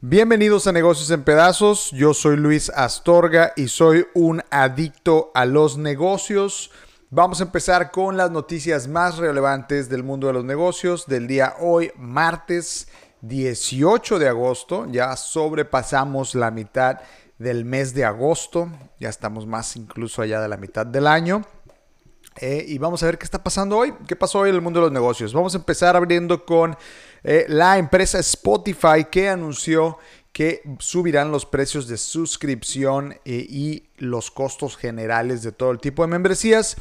Bienvenidos a Negocios en Pedazos, yo soy Luis Astorga y soy un adicto a los negocios. Vamos a empezar con las noticias más relevantes del mundo de los negocios del día hoy, martes 18 de agosto. Ya sobrepasamos la mitad del mes de agosto, ya estamos más incluso allá de la mitad del año. Eh, y vamos a ver qué está pasando hoy, qué pasó hoy en el mundo de los negocios. Vamos a empezar abriendo con eh, la empresa Spotify que anunció que subirán los precios de suscripción eh, y los costos generales de todo el tipo de membresías.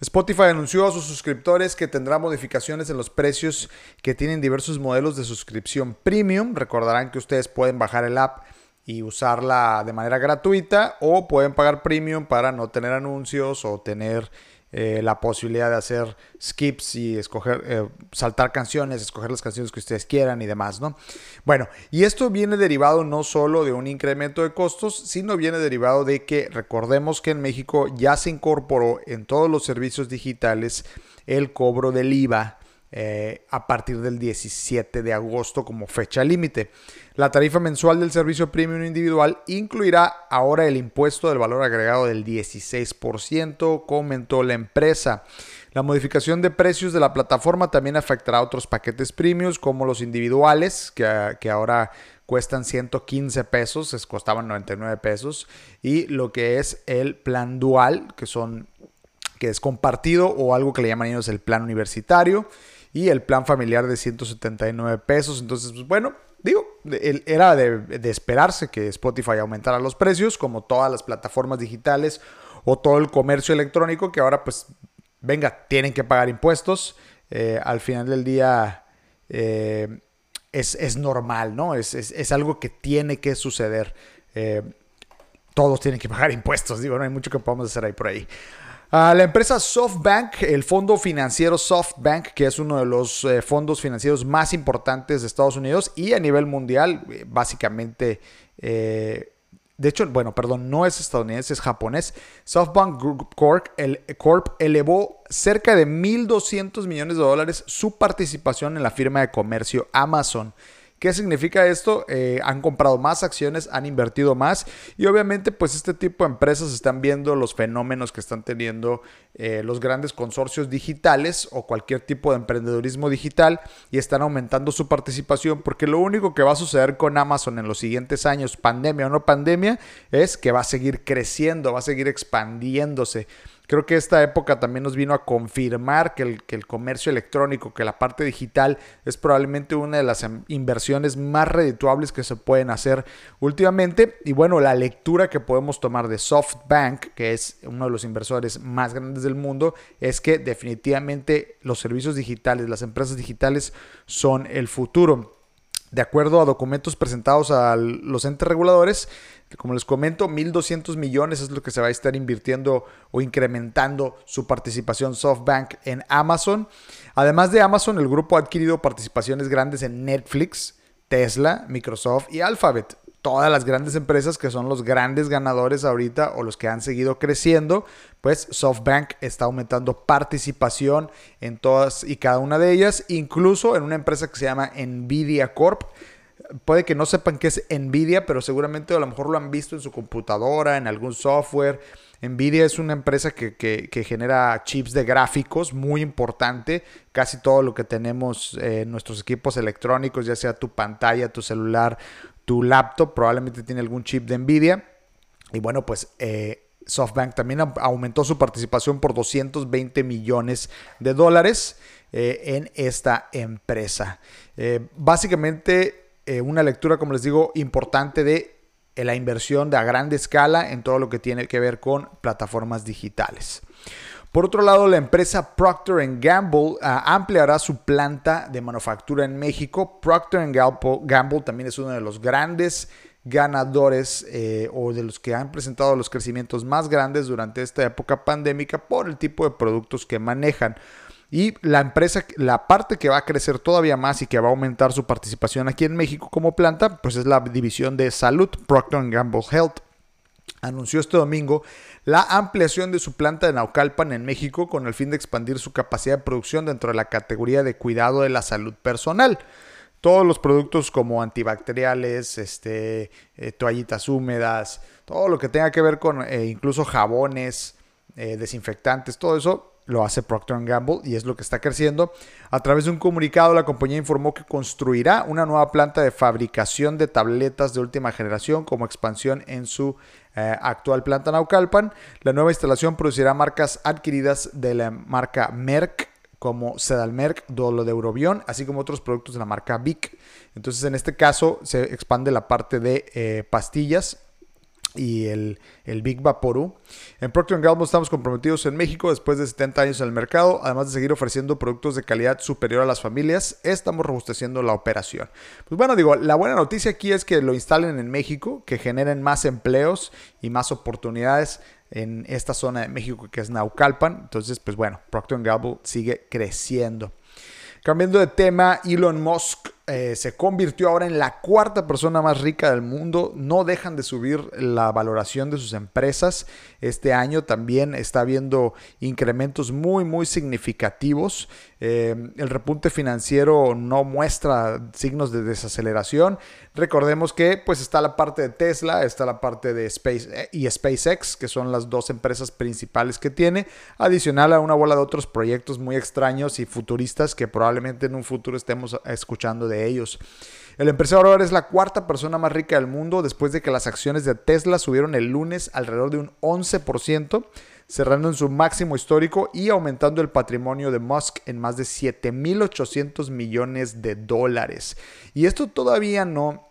Spotify anunció a sus suscriptores que tendrá modificaciones en los precios que tienen diversos modelos de suscripción premium. Recordarán que ustedes pueden bajar el app y usarla de manera gratuita o pueden pagar premium para no tener anuncios o tener eh, la posibilidad de hacer skips y escoger, eh, saltar canciones, escoger las canciones que ustedes quieran y demás, ¿no? Bueno, y esto viene derivado no solo de un incremento de costos, sino viene derivado de que recordemos que en México ya se incorporó en todos los servicios digitales el cobro del IVA eh, a partir del 17 de agosto como fecha límite. La tarifa mensual del servicio premium individual incluirá ahora el impuesto del valor agregado del 16%, comentó la empresa. La modificación de precios de la plataforma también afectará a otros paquetes premiums como los individuales, que, que ahora cuestan 115 pesos, costaban 99 pesos, y lo que es el plan dual, que son que es compartido o algo que le llaman ellos el plan universitario y el plan familiar de 179 pesos. Entonces, pues bueno, digo, era de, esperarse que Spotify aumentara los precios, como todas las plataformas digitales o todo el comercio electrónico, que ahora pues, venga, tienen que pagar impuestos. Eh, al final del día eh, es, normal, ¿no? Es, algo que tiene que suceder. Eh, todos tienen que pagar impuestos, digo, no hay mucho que podamos hacer ahí por ahí la empresa SoftBank, el fondo financiero SoftBank, que es uno de los eh, fondos financieros más importantes de Estados Unidos y a nivel mundial, eh, básicamente, eh, de hecho, bueno, perdón, no es estadounidense, es japonés. SoftBank Group Corp, el, Corp elevó cerca de 1.200 millones de dólares su participación en la firma de comercio Amazon. ¿Qué significa esto? Eh, han comprado más acciones, han invertido más y obviamente pues este tipo de empresas están viendo los fenómenos que están teniendo eh, los grandes consorcios digitales o cualquier tipo de emprendedurismo digital y están aumentando su participación porque lo único que va a suceder con Amazon en los siguientes años, pandemia o no pandemia, es que va a seguir creciendo, va a seguir expandiéndose. Creo que esta época también nos vino a confirmar que el, que el, comercio electrónico, que la parte digital es probablemente una de las em, inversiones más redituables que se pueden hacer últimamente. Y bueno, la lectura que podemos tomar de SoftBank, que es uno de los inversores más grandes del mundo, es que definitivamente los servicios digitales, las empresas digitales son el futuro. De acuerdo a documentos presentados a los entes reguladores, como les comento, 1.200 millones es lo que se va a estar invirtiendo o incrementando su participación SoftBank en Amazon. Además de Amazon, el grupo ha adquirido participaciones grandes en Netflix, Tesla, Microsoft y Alphabet. Todas las grandes empresas que son los grandes ganadores ahorita o los que han seguido creciendo, pues SoftBank está aumentando participación en todas y cada una de ellas, incluso en una empresa que se llama Nvidia Corp puede que no sepan qué es Nvidia, pero seguramente a lo mejor lo han visto en su computadora, en algún software. Nvidia es una empresa que, genera chips de gráficos muy importante. Casi todo lo que tenemos en nuestros equipos electrónicos, ya sea tu pantalla, tu celular, tu laptop, probablemente tiene algún chip de Nvidia. Y bueno, pues eh, SoftBank también aumentó su participación por 220 millones de dólares eh, en esta empresa. Eh, básicamente eh, una lectura, como les digo, importante de eh, la inversión de a grande escala en todo lo que tiene que ver con plataformas digitales. Por otro lado, la empresa Procter Gamble ah, ampliará su planta de manufactura en México. Procter Gamble también es uno de los grandes ganadores eh, o de los que han presentado los crecimientos más grandes durante esta época pandémica por el tipo de productos que manejan. Y la empresa, la parte que va a crecer todavía más y que va a aumentar su participación aquí en México como planta, pues es la división de salud, Procter Gamble Health. anunció este domingo la ampliación de su planta de Naucalpan en México con el fin de expandir su capacidad de producción dentro de la categoría de cuidado de la salud personal. Todos los productos como antibacteriales, este, eh, toallitas húmedas, todo lo que tenga que ver con eh, incluso jabones, eh, desinfectantes, todo eso lo hace Procter Gamble y es lo que está creciendo. A través de un comunicado, la compañía informó que construirá una nueva planta de fabricación de tabletas de última generación como expansión en su eh, actual planta Naucalpan. La nueva instalación producirá marcas adquiridas de la marca Merck como Sedalmerc, Dolo de Eurobion, así como otros productos de la marca Vic. Entonces, en este caso, se expande la parte de eh, pastillas y el, Big Vaporú. En Procter Gamble estamos comprometidos en México después de 70 años en el mercado, además de seguir ofreciendo productos de calidad superior a las familias, estamos robusteciendo la operación. Pues bueno, digo, la buena noticia aquí es que lo instalen en México, que generen más empleos y más oportunidades en esta zona de México que es Naucalpan. Entonces, pues bueno, Procter Gamble sigue creciendo. Cambiando de tema, Elon Musk eh, se convirtió ahora en la cuarta persona más rica del mundo. No dejan de subir la valoración de sus empresas. Este año también está habiendo incrementos muy, muy significativos. Eh, el repunte financiero no muestra signos de desaceleración. Recordemos que pues está la parte de Tesla, está la parte de Space eh, y SpaceX, que son las dos empresas principales que tiene, adicional a una bola de otros proyectos muy extraños y futuristas que probablemente en un futuro estemos escuchando de ellos. El empresario es la cuarta persona más rica del mundo después de que las acciones de Tesla subieron el lunes alrededor de un 11%, cerrando en su máximo histórico y aumentando el patrimonio de Musk en más de 7.800 millones de dólares. Y esto todavía no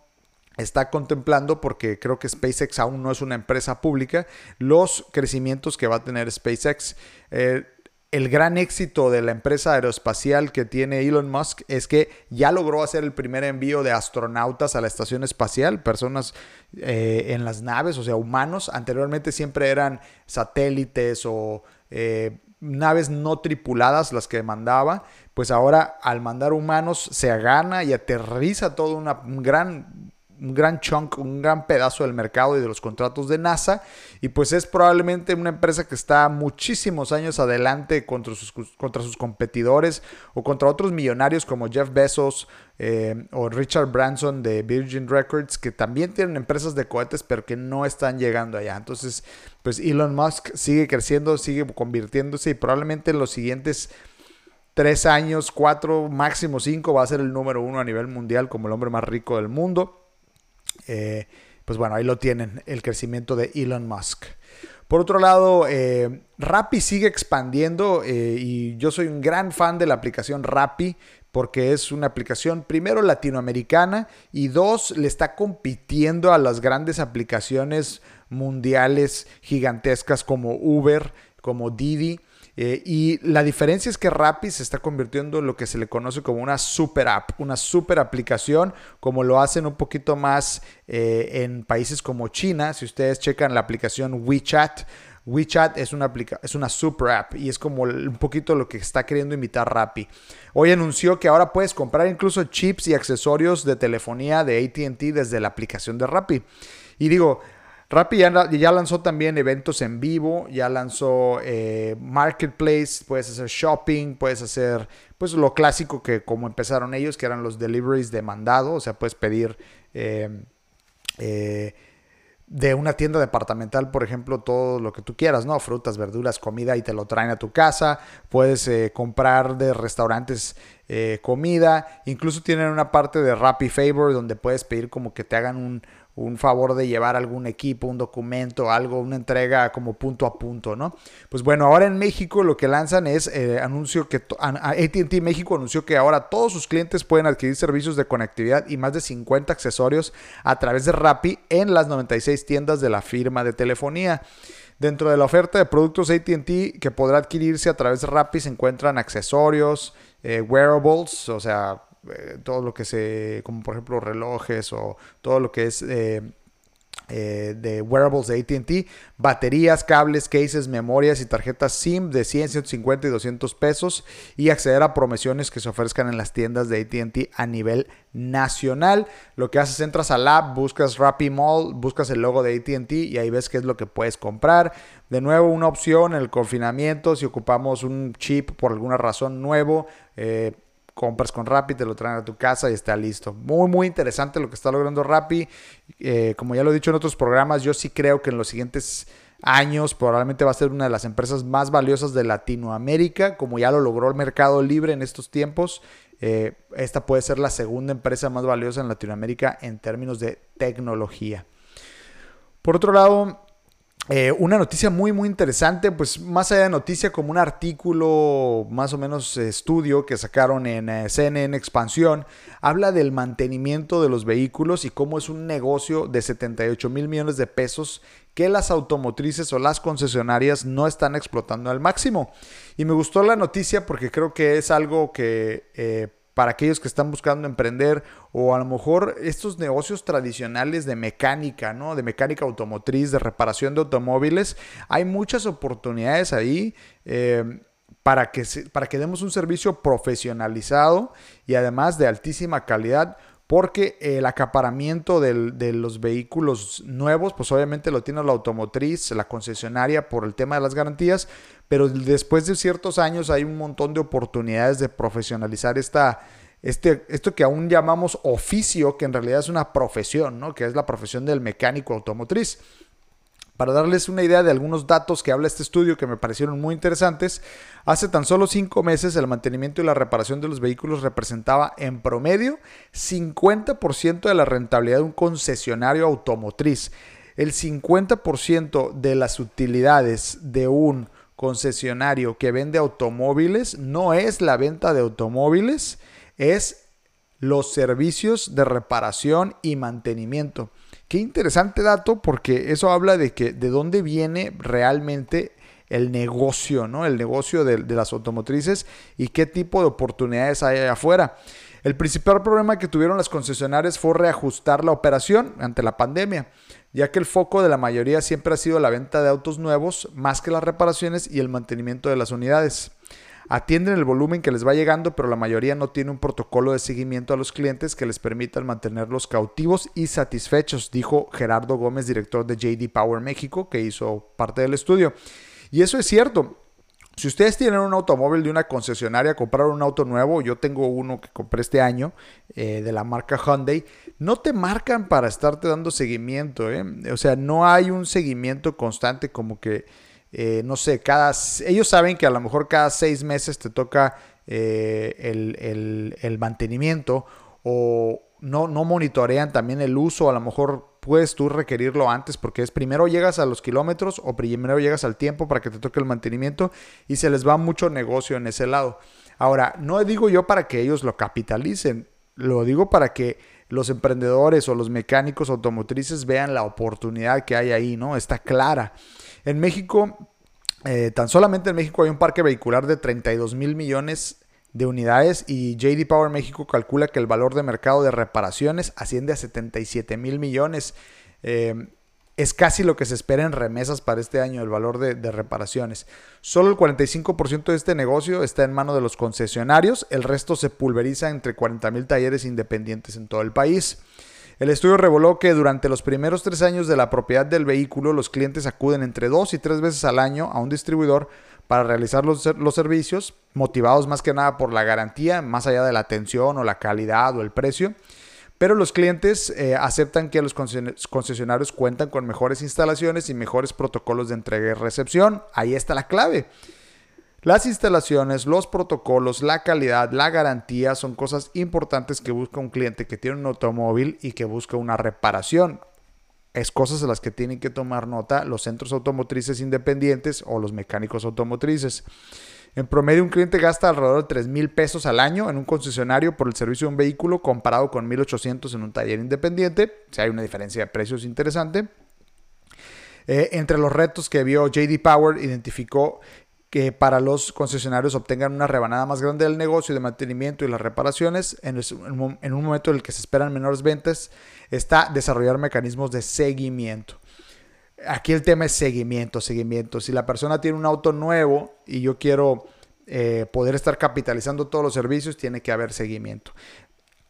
está contemplando, porque creo que SpaceX aún no es una empresa pública, los crecimientos que va a tener SpaceX. Eh, el gran éxito de la empresa aeroespacial que tiene Elon Musk es que ya logró hacer el primer envío de astronautas a la estación espacial, personas eh, en las naves, o sea, humanos. Anteriormente siempre eran satélites o eh, naves no tripuladas las que mandaba. Pues ahora al mandar humanos se gana y aterriza todo una, un gran un gran chunk, un gran pedazo del mercado y de los contratos de NASA. Y pues es probablemente una empresa que está muchísimos años adelante contra sus, contra sus competidores o contra otros millonarios como Jeff Bezos eh, o Richard Branson de Virgin Records, que también tienen empresas de cohetes, pero que no están llegando allá. Entonces, pues Elon Musk sigue creciendo, sigue convirtiéndose y probablemente en los siguientes tres años, cuatro, máximo cinco, va a ser el número uno a nivel mundial como el hombre más rico del mundo. Eh, pues bueno, ahí lo tienen, el crecimiento de Elon Musk. Por otro lado, eh, Rappi sigue expandiendo eh, y yo soy un gran fan de la aplicación Rappi porque es una aplicación primero latinoamericana y dos le está compitiendo a las grandes aplicaciones mundiales gigantescas como Uber, como Didi. Eh, y la diferencia es que Rappi se está convirtiendo en lo que se le conoce como una super app, una super aplicación, como lo hacen un poquito más eh, en países como China. Si ustedes checan la aplicación WeChat, WeChat es una, es una super app y es como un poquito lo que está queriendo imitar Rappi. Hoy anunció que ahora puedes comprar incluso chips y accesorios de telefonía de ATT desde la aplicación de Rappi. Y digo, Rappi ya, lanzó también eventos en vivo, ya lanzó eh, Marketplace, puedes hacer shopping, puedes hacer pues lo clásico que como empezaron ellos, que eran los deliveries de mandado, o sea, puedes pedir eh, eh, de una tienda departamental, por ejemplo, todo lo que tú quieras, ¿no? Frutas, verduras, comida y te lo traen a tu casa. Puedes comprar de restaurantes comida. Incluso tienen una parte de Rappi Favor donde puedes pedir como que te hagan un, un favor de llevar algún equipo, un documento, algo, una entrega como punto a punto, ¿no? Pues bueno, ahora en México lo que lanzan es eh, anuncio que ATT México anunció que ahora todos sus clientes pueden adquirir servicios de conectividad y más de 50 accesorios a través de Rappi en las 96 tiendas de la firma de telefonía. Dentro de la oferta de productos ATT que podrá adquirirse a través de Rappi se encuentran accesorios, eh, wearables, o sea, eh, todo lo que se, como por ejemplo relojes o todo lo que es eh, eh, de wearables de ATT, baterías, cables, cases, memorias y tarjetas SIM de 100, 150 y 200 pesos y acceder a promociones que se ofrezcan en las tiendas de ATT a nivel nacional. Lo que haces, entras al app, buscas Rappi Mall, buscas el logo de ATT y ahí ves qué es lo que puedes comprar. De nuevo, una opción el confinamiento, si ocupamos un chip por alguna razón nuevo. Eh, compras con Rappi, te lo traen a tu casa y está listo. Muy, muy interesante lo que está logrando Rappi. Eh, como ya lo he dicho en otros programas, yo sí creo que en los siguientes años probablemente va a ser una de las empresas más valiosas de Latinoamérica, como ya lo logró el Mercado Libre en estos tiempos. Eh, esta puede ser la segunda empresa más valiosa en Latinoamérica en términos de tecnología. Por otro lado, eh, una noticia muy muy interesante, pues más allá de noticia como un artículo más o menos estudio que sacaron en eh, CNN Expansión, habla del mantenimiento de los vehículos y cómo es un negocio de 78 mil millones de pesos que las automotrices o las concesionarias no están explotando al máximo. Y me gustó la noticia porque creo que es algo que... Para aquellos que están buscando emprender o a lo mejor estos negocios tradicionales de mecánica, ¿no? De mecánica automotriz, de reparación de automóviles. Hay muchas oportunidades ahí eh, para, que para que demos un servicio profesionalizado y además de altísima calidad porque el acaparamiento de los vehículos nuevos, pues obviamente lo tiene la automotriz, la concesionaria por el tema de las garantías, pero después de ciertos años hay un montón de oportunidades de profesionalizar esta, este, esto que aún llamamos oficio, que en realidad es una profesión, ¿no? que es la profesión del mecánico automotriz. Para darles una idea de algunos datos que habla este estudio que me parecieron muy interesantes, hace tan solo cinco meses el mantenimiento y la reparación de los vehículos representaba en promedio 50% de la rentabilidad de un concesionario automotriz. El 50% de las utilidades de un concesionario que vende automóviles no es la venta de automóviles, es los servicios de reparación y mantenimiento. Qué interesante dato porque eso habla de que de dónde viene realmente el negocio, ¿no? El negocio de, las automotrices y qué tipo de oportunidades hay allá afuera. El principal problema que tuvieron las concesionarias fue reajustar la operación ante la pandemia, ya que el foco de la mayoría siempre ha sido la venta de autos nuevos más que las reparaciones y el mantenimiento de las unidades. Atienden el volumen que les va llegando, pero la mayoría no tiene un protocolo de seguimiento a los clientes que les permitan mantenerlos cautivos y satisfechos, dijo Gerardo Gómez, director de JD Power México, que hizo parte del estudio. Y eso es cierto. Si ustedes tienen un automóvil de una concesionaria, comprar un auto nuevo, yo tengo uno que compré este año eh, de la marca Hyundai, no te marcan para estarte dando seguimiento. ¿eh? O sea, no hay un seguimiento constante como que eh, no sé, cada, ellos saben que a lo mejor cada seis meses te toca eh, el, mantenimiento o no, no monitorean también el uso, a lo mejor puedes tú requerirlo antes porque es primero llegas a los kilómetros o primero llegas al tiempo para que te toque el mantenimiento y se les va mucho negocio en ese lado. Ahora, no digo yo para que ellos lo capitalicen, lo digo para que los emprendedores o los mecánicos automotrices vean la oportunidad que hay ahí, ¿no? Está clara. En México, eh, tan solamente en México hay un parque vehicular de 32 mil millones de unidades y JD Power México calcula que el valor de mercado de reparaciones asciende a 77 mil millones. Eh, es casi lo que se espera en remesas para este año, el valor de, de reparaciones. Solo el 45% de este negocio está en manos de los concesionarios, el resto se pulveriza entre 40 mil talleres independientes en todo el país. El estudio reveló que durante los primeros tres años de la propiedad del vehículo, los clientes acuden entre dos y tres veces al año a un distribuidor para realizar los, servicios, motivados más que nada por la garantía, más allá de la atención o la calidad o el precio. Pero los clientes eh, aceptan que los concesionarios cuentan con mejores instalaciones y mejores protocolos de entrega y recepción. Ahí está la clave. Las instalaciones, los protocolos, la calidad, la garantía son cosas importantes que busca un cliente que tiene un automóvil y que busca una reparación. Es cosas de las que tienen que tomar nota los centros automotrices independientes o los mecánicos automotrices. En promedio, un cliente gasta alrededor de 3 mil pesos al año en un concesionario por el servicio de un vehículo comparado con 1.800 en un taller independiente. Si hay una diferencia de precios interesante. Eh, entre los retos que vio JD Power, identificó que para los concesionarios obtengan una rebanada más grande del negocio de mantenimiento y las reparaciones en, un momento en el que se esperan menores ventas, está desarrollar mecanismos de seguimiento. Aquí el tema es seguimiento, seguimiento. Si la persona tiene un auto nuevo y yo quiero eh, poder estar capitalizando todos los servicios, tiene que haber seguimiento.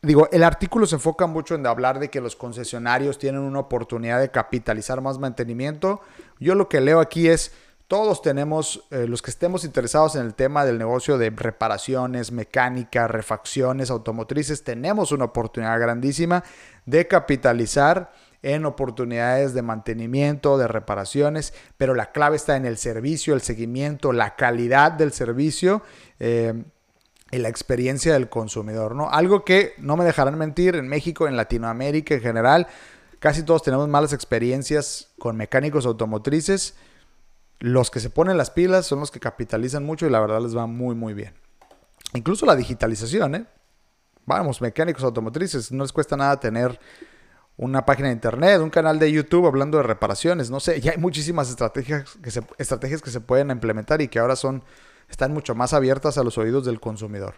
Digo, el artículo se enfoca mucho en hablar de que los concesionarios tienen una oportunidad de capitalizar más mantenimiento. Yo lo que leo aquí es, todos tenemos, eh, los que estemos interesados en el tema del negocio de reparaciones, mecánica, refacciones automotrices, tenemos una oportunidad grandísima de capitalizar en oportunidades de mantenimiento, de reparaciones, pero la clave está en el servicio, el seguimiento, la calidad del servicio. Eh, y la experiencia del consumidor, ¿no? Algo que no me dejarán mentir, en México, en Latinoamérica en general, casi todos tenemos malas experiencias con mecánicos automotrices. Los que se ponen las pilas son los que capitalizan mucho y la verdad les va muy, muy bien. Incluso la digitalización, ¿eh? Vamos, mecánicos automotrices, no les cuesta nada tener una página de internet, un canal de YouTube hablando de reparaciones, no sé, ya hay muchísimas estrategias que se, estrategias que se pueden implementar y que ahora son, están mucho más abiertas a los oídos del consumidor.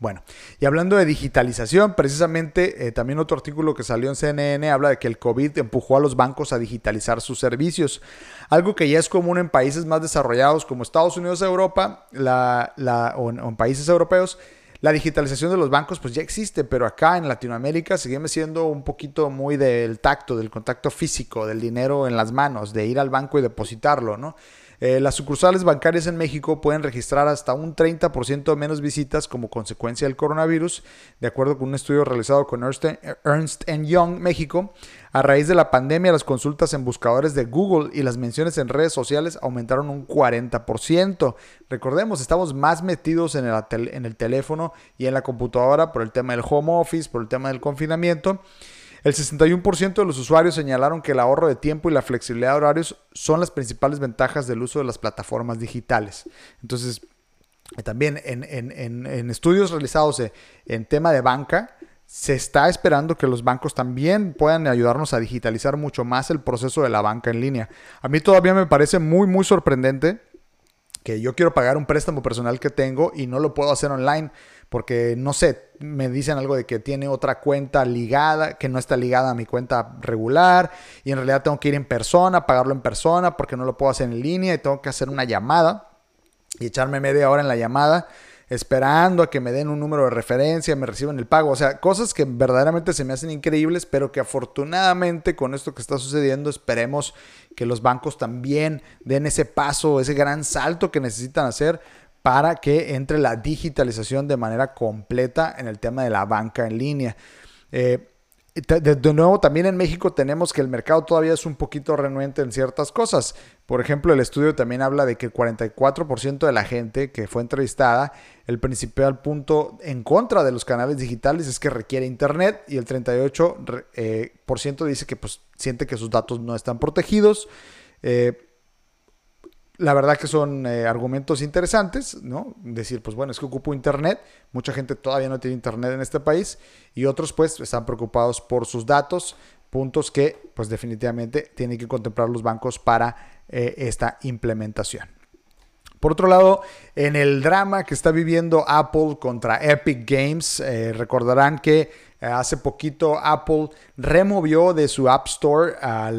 Bueno, y hablando de digitalización, precisamente eh, también otro artículo que salió en CNN habla de que el COVID empujó a los bancos a digitalizar sus servicios, algo que ya es común en países más desarrollados como Estados Unidos, Europa, la, o en países europeos, la digitalización de los bancos pues ya existe, pero acá en Latinoamérica seguimos siendo un poquito muy del tacto, del contacto físico, del dinero en las manos, de ir al banco y depositarlo, ¿no? Eh, las sucursales bancarias en México pueden registrar hasta un 30% menos visitas como consecuencia del coronavirus, de acuerdo con un estudio realizado con Ernst, Young México. A raíz de la pandemia, las consultas en buscadores de Google y las menciones en redes sociales aumentaron un 40%. Recordemos, estamos más metidos en el, en el teléfono y en la computadora por el tema del home office, por el tema del confinamiento. El 61% de los usuarios señalaron que el ahorro de tiempo y la flexibilidad de horarios son las principales ventajas del uso de las plataformas digitales. Entonces, eh, también en, estudios realizados eh, en tema de banca, se está esperando que los bancos también puedan ayudarnos a digitalizar mucho más el proceso de la banca en línea. A mí todavía me parece muy, muy sorprendente que yo quiero pagar un préstamo personal que tengo y no lo puedo hacer online porque no sé, me dicen algo de que tiene otra cuenta ligada, que no está ligada a mi cuenta regular y en realidad tengo que ir en persona, pagarlo en persona porque no lo puedo hacer en línea y tengo que hacer una llamada y echarme media hora en la llamada esperando a que me den un número de referencia, me reciban el pago, o sea, cosas que verdaderamente se me hacen increíbles, pero que afortunadamente con esto que está sucediendo esperemos que los bancos también den ese paso, ese gran salto que necesitan hacer para que entre la digitalización de manera completa en el tema de la banca en línea. Eh, de, nuevo, también en México tenemos que el mercado todavía es un poquito renuente en ciertas cosas. Por ejemplo, el estudio también habla de que el 44% de la gente que fue entrevistada, el principal punto en contra de los canales digitales es que requiere Internet y el 38% eh, dice que pues, siente que sus datos no están protegidos. Eh, la verdad que son eh, argumentos interesantes, ¿no? Decir, pues bueno, es que ocupo Internet, mucha gente todavía no tiene Internet en este país y otros pues están preocupados por sus datos, puntos que pues definitivamente tienen que contemplar los bancos para eh, esta implementación. Por otro lado, en el drama que está viviendo Apple contra Epic Games, eh, recordarán que hace poquito Apple removió de su App Store a,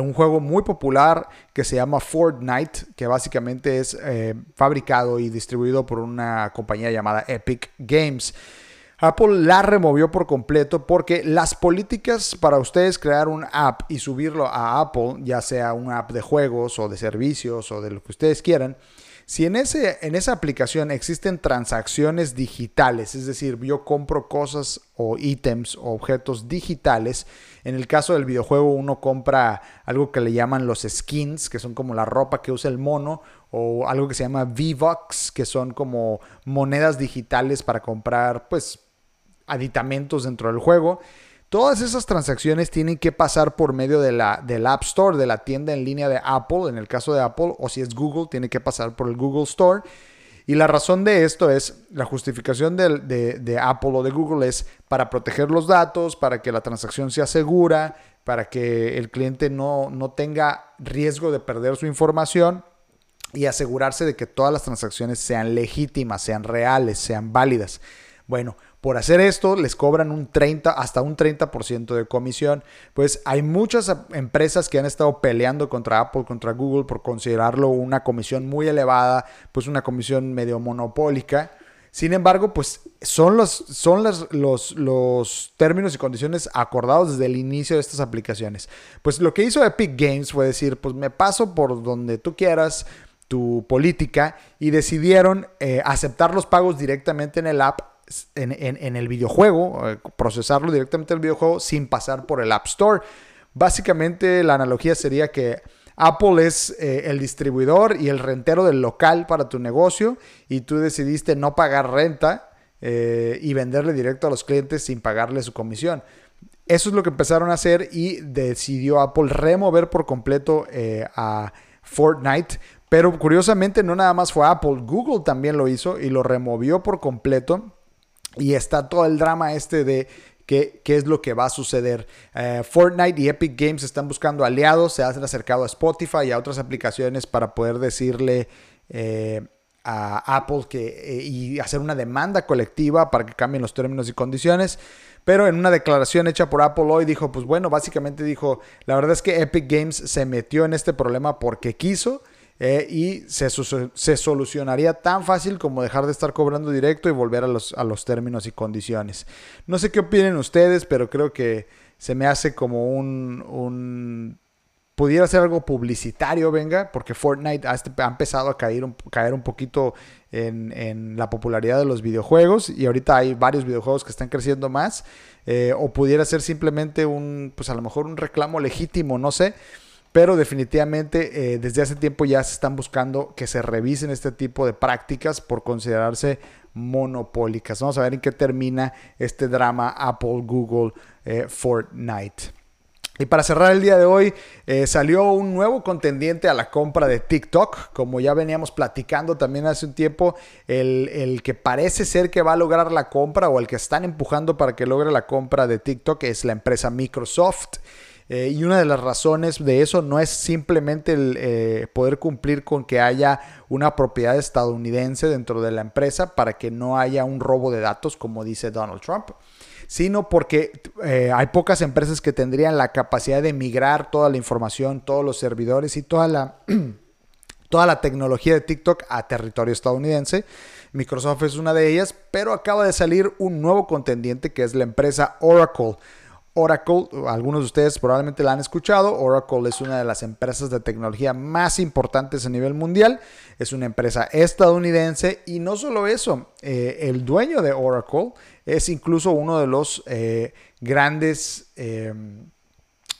un juego muy popular que se llama Fortnite, que básicamente es eh, fabricado y distribuido por una compañía llamada Epic Games. Apple la removió por completo porque las políticas para ustedes crear un app y subirlo a Apple, ya sea un app de juegos o de servicios o de lo que ustedes quieran, si en, ese, en esa aplicación existen transacciones digitales, es decir, yo compro cosas o ítems o objetos digitales, en el caso del videojuego uno compra algo que le llaman los skins, que son como la ropa que usa el mono, o algo que se llama V-Bucks, que son como monedas digitales para comprar pues aditamentos dentro del juego. Todas esas transacciones tienen que pasar por medio de la, del App Store, de la tienda en línea de Apple, en el caso de Apple, o si es Google, tiene que pasar por el Google Store. Y la razón de esto es, la justificación de, de, Apple o de Google es para proteger los datos, para que la transacción sea segura, para que el cliente no, no tenga riesgo de perder su información. y asegurarse de que todas las transacciones sean legítimas, sean reales, sean válidas. Bueno, por hacer esto les cobran un 30 hasta un 30% de comisión. Pues hay muchas empresas que han estado peleando contra Apple, contra Google por considerarlo una comisión muy elevada, pues una comisión medio monopólica. Sin embargo, pues son, los, son los, los, términos y condiciones acordados desde el inicio de estas aplicaciones. Pues lo que hizo Epic Games fue decir, pues me paso por donde tú quieras tu política y decidieron eh, aceptar los pagos directamente en el app, en, el videojuego, eh, procesarlo directamente en el videojuego sin pasar por el App Store. Básicamente la analogía sería que Apple es eh, el distribuidor y el rentero del local para tu negocio y tú decidiste no pagar renta eh, y venderle directo a los clientes sin pagarle su comisión. Eso es lo que empezaron a hacer y decidió Apple remover por completo a Fortnite. Pero curiosamente no nada más fue Apple, Google también lo hizo y lo removió por completo. Y está todo el drama este de qué, es lo que va a suceder. Eh, Fortnite y Epic Games están buscando aliados, se han acercado a Spotify y a otras aplicaciones para poder decirle eh, a Apple que, eh, y hacer una demanda colectiva para que cambien los términos y condiciones. Pero en una declaración hecha por Apple hoy dijo, pues bueno, básicamente dijo, la verdad es que Epic Games se metió en este problema porque quiso eh, y se, se, solucionaría tan fácil como dejar de estar cobrando directo y volver a los, a los términos y condiciones. No sé qué opinen ustedes, pero creo que se me hace como un, un pudiera ser algo publicitario, venga, porque Fortnite ha, este, empezado a caer un, caer un poquito en, en, la popularidad de los videojuegos y ahorita hay varios videojuegos que están creciendo más, eh, o pudiera ser simplemente un, pues a lo mejor un reclamo legítimo, no sé, pero definitivamente eh, desde hace tiempo ya se están buscando que se revisen este tipo de prácticas por considerarse monopólicas. Vamos a ver en qué termina este drama Apple, Google, eh, Fortnite. Y para cerrar el día de hoy, eh, salió un nuevo contendiente a la compra de TikTok. Como ya veníamos platicando también hace un tiempo, el, el, que parece ser que va a lograr la compra o el que están empujando para que logre la compra de TikTok es la empresa Microsoft. Eh, y una de las razones de eso no es simplemente el eh, poder cumplir con que haya una propiedad estadounidense dentro de la empresa para que no haya un robo de datos, como dice Donald Trump, sino porque eh, hay pocas empresas que tendrían la capacidad de migrar toda la información, todos los servidores y toda la... toda la tecnología de TikTok a territorio estadounidense. Microsoft es una de ellas, pero acaba de salir un nuevo contendiente que es la empresa Oracle. Oracle, algunos de ustedes probablemente la han escuchado, Oracle es una de las empresas de tecnología más importantes a nivel mundial, es una empresa estadounidense y no solo eso, eh, el dueño de Oracle es incluso uno de los eh, grandes... Em,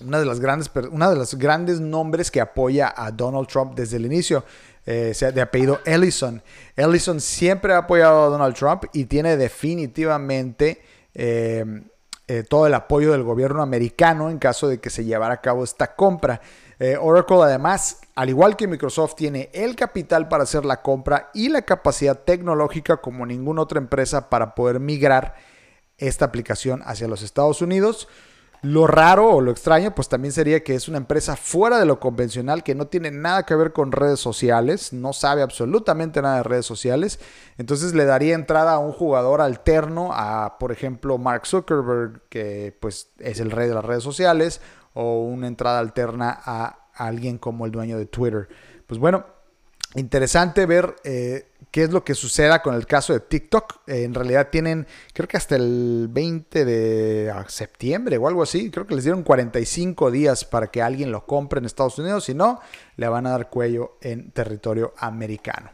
una de las grandes, una de los grandes nombres que apoya a Donald Trump desde el inicio, eh, de apellido Ellison. Ellison siempre ha apoyado a Donald Trump y tiene definitivamente em, eh, todo el apoyo del gobierno americano en caso de que se llevara a cabo esta compra. Eh, Oracle además, al igual que Microsoft, tiene el capital para hacer la compra y la capacidad tecnológica como ninguna otra empresa para poder migrar esta aplicación hacia los Estados Unidos. Lo raro o lo extraño, pues también sería que es una empresa fuera de lo convencional, que no tiene nada que ver con redes sociales, no sabe absolutamente nada de redes sociales. Entonces le daría entrada a un jugador alterno a, por ejemplo, Mark Zuckerberg, que pues es el rey de las redes sociales, o una entrada alterna a alguien como el dueño de Twitter. Pues bueno, interesante ver eh, qué es lo que suceda con el caso de TikTok. Eh, en realidad tienen, creo que hasta el 20 de septiembre o algo así, creo que les dieron 45 días para que alguien lo compre en Estados Unidos, si no, le van a dar cuello en territorio americano.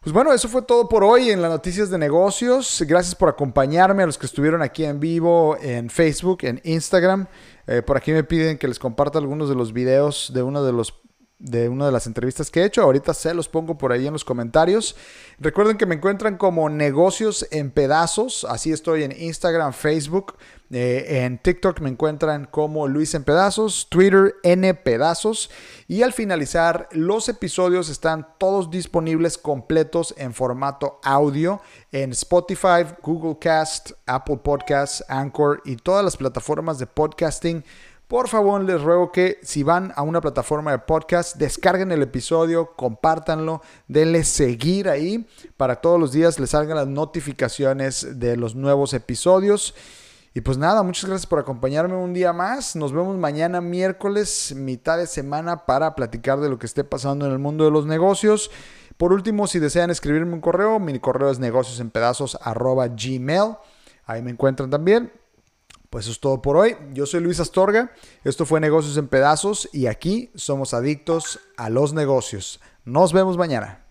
Pues bueno, eso fue todo por hoy en las noticias de negocios. Gracias por acompañarme a los que estuvieron aquí en vivo en Facebook, en Instagram. Eh, por aquí me piden que les comparta algunos de los videos de uno de los de una de las entrevistas que he hecho. Ahorita se los pongo por ahí en los comentarios. Recuerden que me encuentran como negocios en pedazos. Así estoy en Instagram, Facebook. Eh, en TikTok me encuentran como Luis en pedazos. Twitter N pedazos. Y al finalizar, los episodios están todos disponibles completos en formato audio en Spotify, Google Cast, Apple Podcasts, Anchor y todas las plataformas de podcasting por favor les ruego que si van a una plataforma de podcast, descarguen el episodio, compártanlo, denle seguir ahí para todos los días les salgan las notificaciones de los nuevos episodios. Y pues nada, muchas gracias por acompañarme un día más. Nos vemos mañana miércoles, mitad de semana, para platicar de lo que esté pasando en el mundo de los negocios. Por último, si desean escribirme un correo, mi correo es negociosenpedazos.gmail. Ahí me encuentran también. Pues eso es todo por hoy. Yo soy Luis Astorga. Esto fue Negocios en Pedazos y aquí somos adictos a los negocios. Nos vemos mañana.